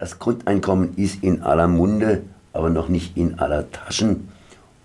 Das Grundeinkommen ist in aller Munde, aber noch nicht in aller Taschen.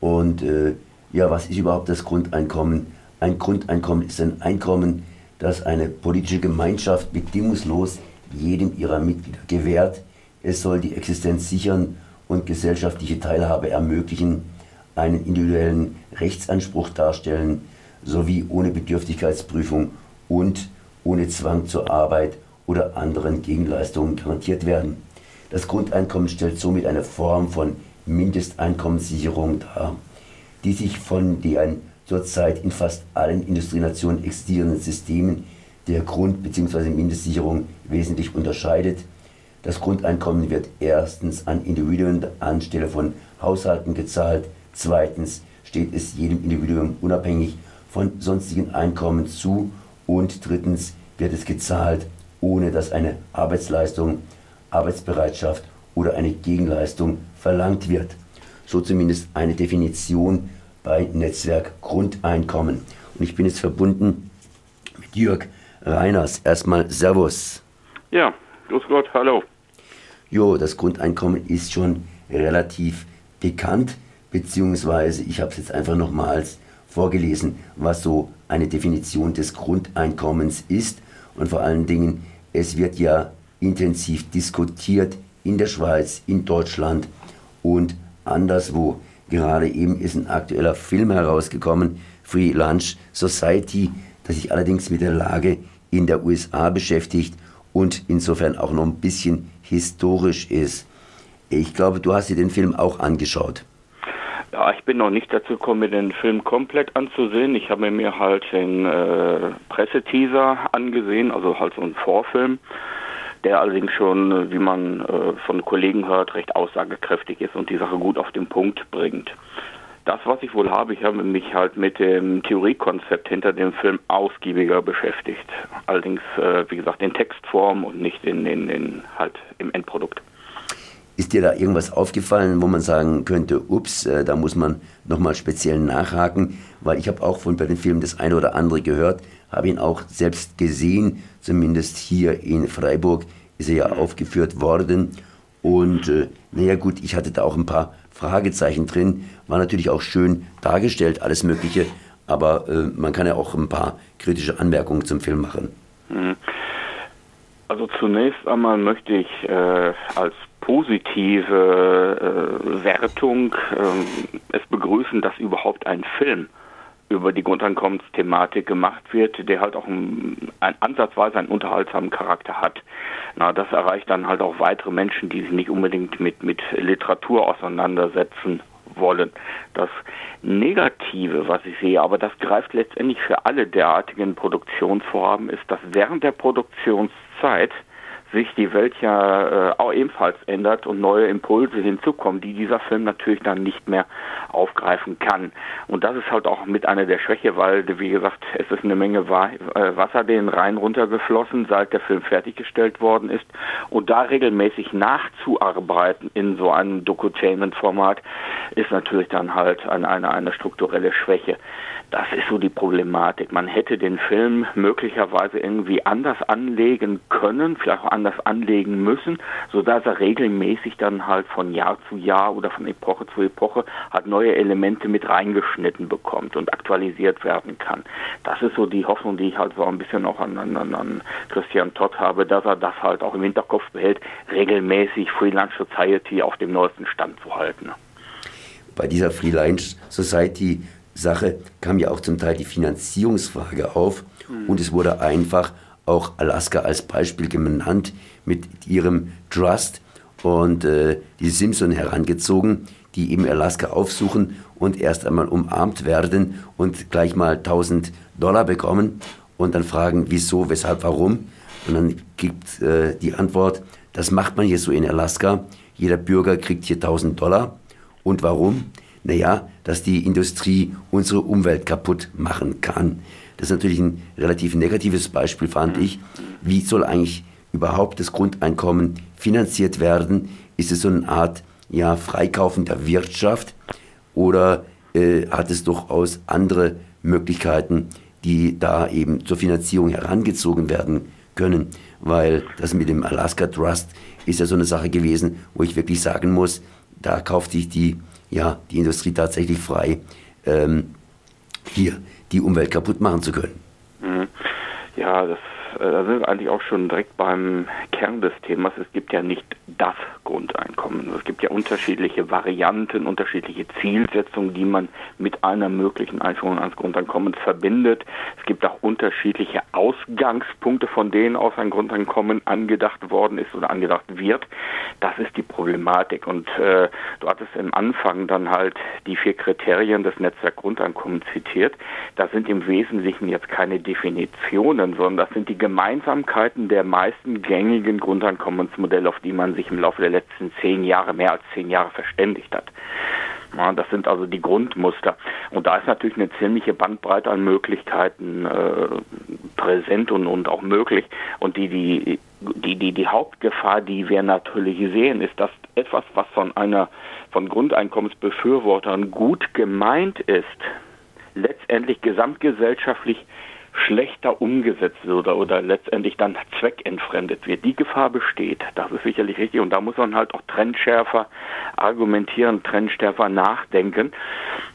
Und äh, ja, was ist überhaupt das Grundeinkommen? Ein Grundeinkommen ist ein Einkommen, das eine politische Gemeinschaft bedingungslos jedem ihrer Mitglieder gewährt. Es soll die Existenz sichern und gesellschaftliche Teilhabe ermöglichen, einen individuellen Rechtsanspruch darstellen, sowie ohne Bedürftigkeitsprüfung und ohne Zwang zur Arbeit oder anderen Gegenleistungen garantiert werden. Das Grundeinkommen stellt somit eine Form von Mindesteinkommenssicherung dar, die sich von den zurzeit in fast allen Industrienationen existierenden Systemen der Grund- bzw. Mindestsicherung wesentlich unterscheidet. Das Grundeinkommen wird erstens an Individuen anstelle von Haushalten gezahlt, zweitens steht es jedem Individuum unabhängig von sonstigen Einkommen zu und drittens wird es gezahlt, ohne dass eine Arbeitsleistung, Arbeitsbereitschaft oder eine Gegenleistung verlangt wird. So zumindest eine Definition bei Netzwerk Grundeinkommen. Und ich bin jetzt verbunden mit Jörg Reiners. Erstmal Servus. Ja, grüß Gott, hallo. Jo, das Grundeinkommen ist schon relativ bekannt, beziehungsweise ich habe es jetzt einfach nochmals vorgelesen, was so eine Definition des Grundeinkommens ist. Und vor allen Dingen, es wird ja intensiv diskutiert in der Schweiz, in Deutschland und anderswo. Gerade eben ist ein aktueller Film herausgekommen, Free Lunch Society, der sich allerdings mit der Lage in der USA beschäftigt und insofern auch noch ein bisschen historisch ist. Ich glaube, du hast dir den Film auch angeschaut. Ja, ich bin noch nicht dazu gekommen, mir den Film komplett anzusehen. Ich habe mir halt den äh, Presseteaser angesehen, also halt so einen Vorfilm, der allerdings schon, wie man äh, von Kollegen hört, recht aussagekräftig ist und die Sache gut auf den Punkt bringt. Das, was ich wohl habe, ich habe mich halt mit dem Theoriekonzept hinter dem Film ausgiebiger beschäftigt. Allerdings, äh, wie gesagt, in Textform und nicht in, in, in halt im Endprodukt. Ist dir da irgendwas aufgefallen, wo man sagen könnte, ups, äh, da muss man nochmal speziell nachhaken? Weil ich habe auch von bei den Filmen das eine oder andere gehört, habe ihn auch selbst gesehen, zumindest hier in Freiburg ist er ja aufgeführt worden. Und äh, naja gut, ich hatte da auch ein paar Fragezeichen drin, war natürlich auch schön dargestellt, alles Mögliche, aber äh, man kann ja auch ein paar kritische Anmerkungen zum Film machen. Mhm. Also zunächst einmal möchte ich äh, als positive äh, Wertung äh, es begrüßen, dass überhaupt ein Film über die Grundeinkommensthematik gemacht wird, der halt auch ein, ein, ansatzweise einen unterhaltsamen Charakter hat. Na, das erreicht dann halt auch weitere Menschen, die sich nicht unbedingt mit, mit Literatur auseinandersetzen wollen. Das Negative, was ich sehe, aber das greift letztendlich für alle derartigen Produktionsvorhaben, ist, dass während der Produktionszeit sich die Welt ja äh, auch ebenfalls ändert und neue Impulse hinzukommen, die dieser Film natürlich dann nicht mehr aufgreifen kann. Und das ist halt auch mit einer der Schwäche, weil, wie gesagt, es ist eine Menge äh, Wasser den Rhein runtergeflossen, seit der Film fertiggestellt worden ist. Und da regelmäßig nachzuarbeiten in so einem Dokutainment-Format ist natürlich dann halt eine, eine, eine strukturelle Schwäche. Das ist so die Problematik. Man hätte den Film möglicherweise irgendwie anders anlegen können, vielleicht auch anders anlegen müssen, sodass er regelmäßig dann halt von Jahr zu Jahr oder von Epoche zu Epoche halt neue Elemente mit reingeschnitten bekommt und aktualisiert werden kann. Das ist so die Hoffnung, die ich halt so ein bisschen auch an, an, an Christian Todd habe, dass er das halt auch im Hinterkopf behält, regelmäßig Freelance Society auf dem neuesten Stand zu halten. Bei dieser Freelance Society Sache kam ja auch zum Teil die Finanzierungsfrage auf mhm. und es wurde einfach auch Alaska als Beispiel genannt mit ihrem Trust und äh, die Simpson herangezogen, die eben Alaska aufsuchen und erst einmal umarmt werden und gleich mal 1000 Dollar bekommen und dann fragen, wieso, weshalb, warum. Und dann gibt äh, die Antwort, das macht man hier so in Alaska. Jeder Bürger kriegt hier 1000 Dollar. Und warum? Naja, dass die Industrie unsere Umwelt kaputt machen kann. Das ist natürlich ein relativ negatives Beispiel, fand ich. Wie soll eigentlich überhaupt das Grundeinkommen finanziert werden? Ist es so eine Art ja, Freikaufen der Wirtschaft oder äh, hat es durchaus andere Möglichkeiten, die da eben zur Finanzierung herangezogen werden können? Weil das mit dem Alaska Trust ist ja so eine Sache gewesen, wo ich wirklich sagen muss, da kauft sich die, ja, die Industrie tatsächlich frei, ähm, hier die Umwelt kaputt machen zu können. Mhm. Ja, das äh, da sind wir eigentlich auch schon direkt beim Kern des Themas. Es gibt ja nicht das Grundeinkommen. Es gibt ja unterschiedliche Varianten, unterschiedliche Zielsetzungen, die man mit einer möglichen Einführung ans Grundeinkommen verbindet. Es gibt auch unterschiedliche Ausgangspunkte, von denen aus ein Grundeinkommen angedacht worden ist oder angedacht wird. Das ist die Problematik. Und äh, du hattest im Anfang dann halt die vier Kriterien des Netzwerk Grundeinkommen zitiert. Das sind im Wesentlichen jetzt keine Definitionen, sondern das sind die Gemeinsamkeiten der meisten gängigen Grundeinkommensmodelle, auf die man sich im Laufe der letzten zehn Jahre, mehr als zehn Jahre verständigt hat. Ja, das sind also die Grundmuster. Und da ist natürlich eine ziemliche Bandbreite an Möglichkeiten äh, präsent und, und auch möglich. Und die, die, die, die, die Hauptgefahr, die wir natürlich sehen, ist, dass etwas, was von einer von Grundeinkommensbefürwortern gut gemeint ist, letztendlich gesamtgesellschaftlich schlechter umgesetzt wird oder, letztendlich dann zweckentfremdet wird. Die Gefahr besteht. Das ist sicherlich richtig. Und da muss man halt auch trendschärfer argumentieren, trendschärfer nachdenken.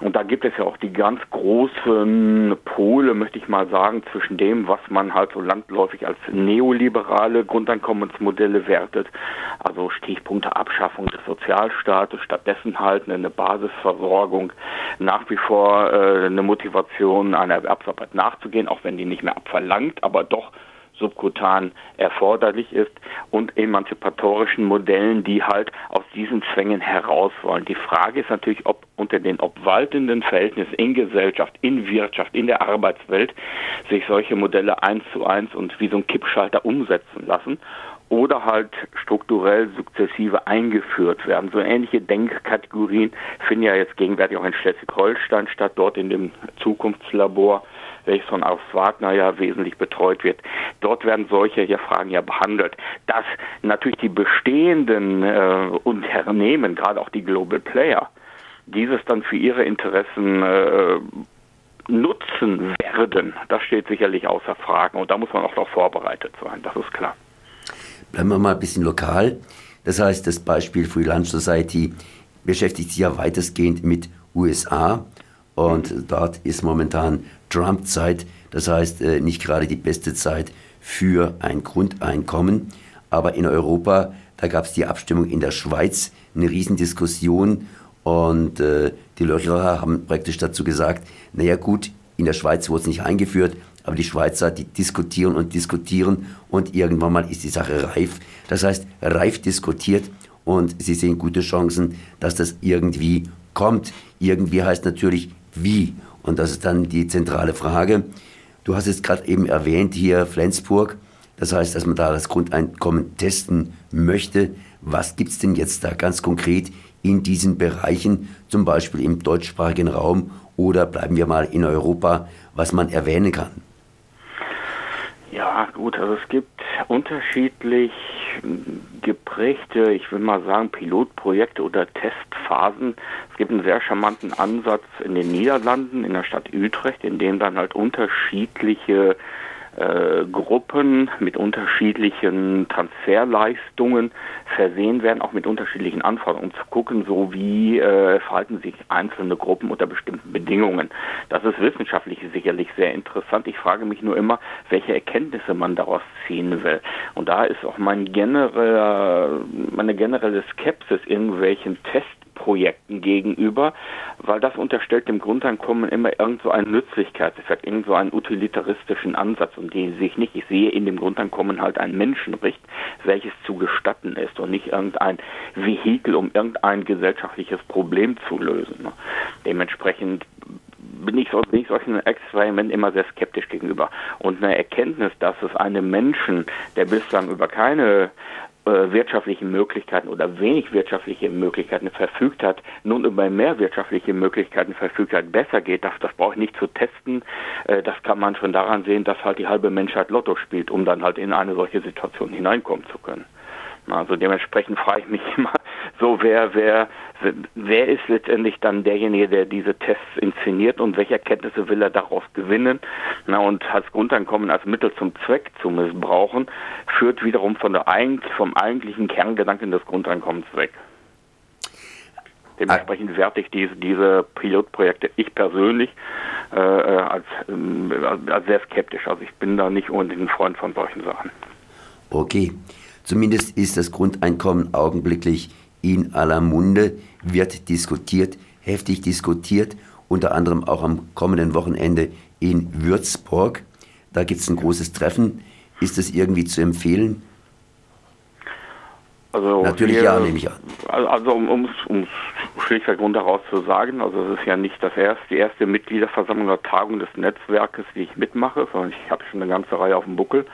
Und da gibt es ja auch die ganz großen Pole, möchte ich mal sagen, zwischen dem, was man halt so landläufig als neoliberale Grundeinkommensmodelle wertet. Also Stichpunkte Abschaffung des Sozialstaates, stattdessen halt eine Basisversorgung, nach wie vor äh, eine Motivation einer Erwerbsarbeit nachzugehen, auch wenn wenn die nicht mehr abverlangt, aber doch subkutan erforderlich ist und emanzipatorischen Modellen, die halt aus diesen Zwängen heraus wollen. Die Frage ist natürlich, ob unter den obwaltenden Verhältnissen in Gesellschaft, in Wirtschaft, in der Arbeitswelt sich solche Modelle eins zu eins und wie so ein Kippschalter umsetzen lassen oder halt strukturell sukzessive eingeführt werden. So ähnliche Denkkategorien finden ja jetzt gegenwärtig auch in Schleswig-Holstein statt, dort in dem Zukunftslabor welches von Ars Wagner ja wesentlich betreut wird. Dort werden solche hier Fragen ja behandelt. Dass natürlich die bestehenden äh, Unternehmen, gerade auch die Global Player, dieses dann für ihre Interessen äh, nutzen werden, das steht sicherlich außer Frage. Und da muss man auch darauf vorbereitet sein, das ist klar. Bleiben wir mal ein bisschen lokal. Das heißt, das Beispiel Freelance Society beschäftigt sich ja weitestgehend mit USA und dort ist momentan Trump-Zeit, das heißt äh, nicht gerade die beste Zeit für ein Grundeinkommen. Aber in Europa, da gab es die Abstimmung in der Schweiz, eine Riesendiskussion und äh, die Löchlerer haben praktisch dazu gesagt, naja gut, in der Schweiz wurde es nicht eingeführt, aber die Schweizer, die diskutieren und diskutieren und irgendwann mal ist die Sache reif. Das heißt, reif diskutiert und sie sehen gute Chancen, dass das irgendwie kommt. Irgendwie heißt natürlich wie. Und das ist dann die zentrale Frage. Du hast es gerade eben erwähnt hier Flensburg. Das heißt, dass man da das Grundeinkommen testen möchte. Was gibt es denn jetzt da ganz konkret in diesen Bereichen, zum Beispiel im deutschsprachigen Raum oder bleiben wir mal in Europa, was man erwähnen kann? Ja, gut, also es gibt unterschiedlich geprägte, ich will mal sagen, Pilotprojekte oder Testphasen. Es gibt einen sehr charmanten Ansatz in den Niederlanden, in der Stadt Utrecht, in dem dann halt unterschiedliche äh, Gruppen mit unterschiedlichen Transferleistungen versehen werden, auch mit unterschiedlichen Anforderungen, um zu gucken, so wie äh, verhalten sich einzelne Gruppen unter bestimmten Bedingungen. Das ist wissenschaftlich sicherlich sehr interessant. Ich frage mich nur immer, welche Erkenntnisse man daraus ziehen will. Und da ist auch mein genereller, meine generelle Skepsis irgendwelchen Tests Projekten gegenüber, weil das unterstellt dem Grundeinkommen immer irgend so einen Nützlichkeitseffekt, irgend so einen utilitaristischen Ansatz und den sehe ich nicht. Ich sehe in dem Grundeinkommen halt ein Menschenrecht, welches zu gestatten ist und nicht irgendein Vehikel, um irgendein gesellschaftliches Problem zu lösen. Dementsprechend bin ich, bin ich solchen Experimenten immer sehr skeptisch gegenüber. Und eine Erkenntnis, dass es einem Menschen, der bislang über keine wirtschaftlichen Möglichkeiten oder wenig wirtschaftliche Möglichkeiten verfügt hat, nun über mehr wirtschaftliche Möglichkeiten verfügt hat, besser geht, das, das brauche ich nicht zu testen. Äh, das kann man schon daran sehen, dass halt die halbe Menschheit Lotto spielt, um dann halt in eine solche Situation hineinkommen zu können. Also dementsprechend frage ich mich immer so, wer, wer, wer ist letztendlich dann derjenige, der diese Tests inszeniert und welche Erkenntnisse will er daraus gewinnen? Na, und das Grundeinkommen als Mittel zum Zweck zu missbrauchen, führt wiederum von der, vom eigentlichen Kerngedanken des Grundeinkommens weg. Dementsprechend werte ich diese, diese Pilotprojekte, ich persönlich, äh, äh als, äh, als sehr skeptisch. Also ich bin da nicht unbedingt ein Freund von solchen Sachen. Okay, zumindest ist das Grundeinkommen augenblicklich in aller Munde, wird diskutiert, heftig diskutiert, unter anderem auch am kommenden Wochenende in Würzburg. Da gibt es ein großes Treffen. Ist das irgendwie zu empfehlen? Also Natürlich wir, ja, nehme ich an. Also um es schlichtweg rundheraus zu sagen, also es ist ja nicht das erste, die erste Mitgliederversammlung oder Tagung des Netzwerkes, die ich mitmache, sondern ich habe schon eine ganze Reihe auf dem Buckel.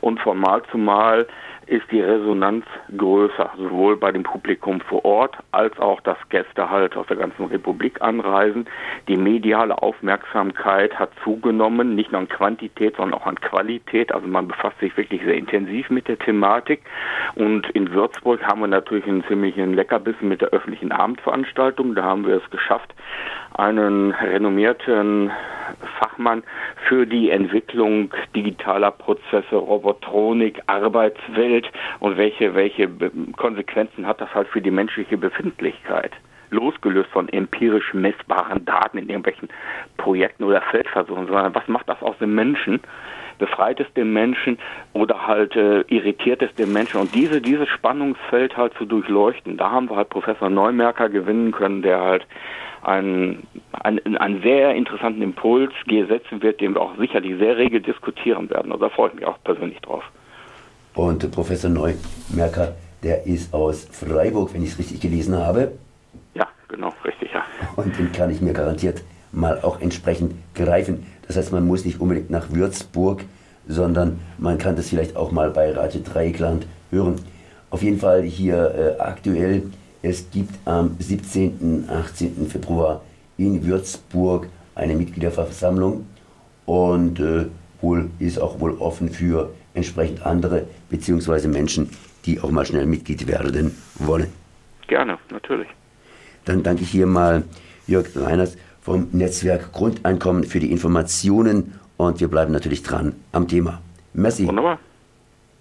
Und von Mal zu Mal ist die Resonanz größer, sowohl bei dem Publikum vor Ort als auch, dass Gäste halt aus der ganzen Republik anreisen. Die mediale Aufmerksamkeit hat zugenommen, nicht nur an Quantität, sondern auch an Qualität. Also man befasst sich wirklich sehr intensiv mit der Thematik. Und in Würzburg haben wir natürlich einen ziemlichen Leckerbissen mit der öffentlichen Abendveranstaltung. Da haben wir es geschafft, einen renommierten Fachmann für die Entwicklung digitaler Prozesse, Robotronik, Arbeitswelt und welche, welche Konsequenzen hat das halt für die menschliche Befindlichkeit losgelöst von empirisch messbaren Daten in irgendwelchen Projekten oder Feldversuchen, sondern was macht das aus dem Menschen? Befreit es den Menschen oder halt äh, irritiert es den Menschen? Und diese, dieses Spannungsfeld halt zu durchleuchten, da haben wir halt Professor Neumerker gewinnen können, der halt einen, einen, einen sehr interessanten Impuls setzen wird, den wir auch sicherlich sehr rege diskutieren werden. Also da freue ich mich auch persönlich drauf. Und Professor Neumerker, der ist aus Freiburg, wenn ich es richtig gelesen habe. Ja, genau, richtig, ja. Und den kann ich mir garantiert mal auch entsprechend greifen. Das heißt, man muss nicht unbedingt nach Würzburg, sondern man kann das vielleicht auch mal bei Radio Dreieckland hören. Auf jeden Fall hier äh, aktuell es gibt am 17. und 18. Februar in Würzburg eine Mitgliederversammlung und äh, wohl ist auch wohl offen für entsprechend andere beziehungsweise Menschen, die auch mal schnell Mitglied werden wollen. Gerne, natürlich. Dann danke ich hier mal Jörg Reiners vom Netzwerk Grundeinkommen für die Informationen und wir bleiben natürlich dran am Thema. Merci. Wunderbar.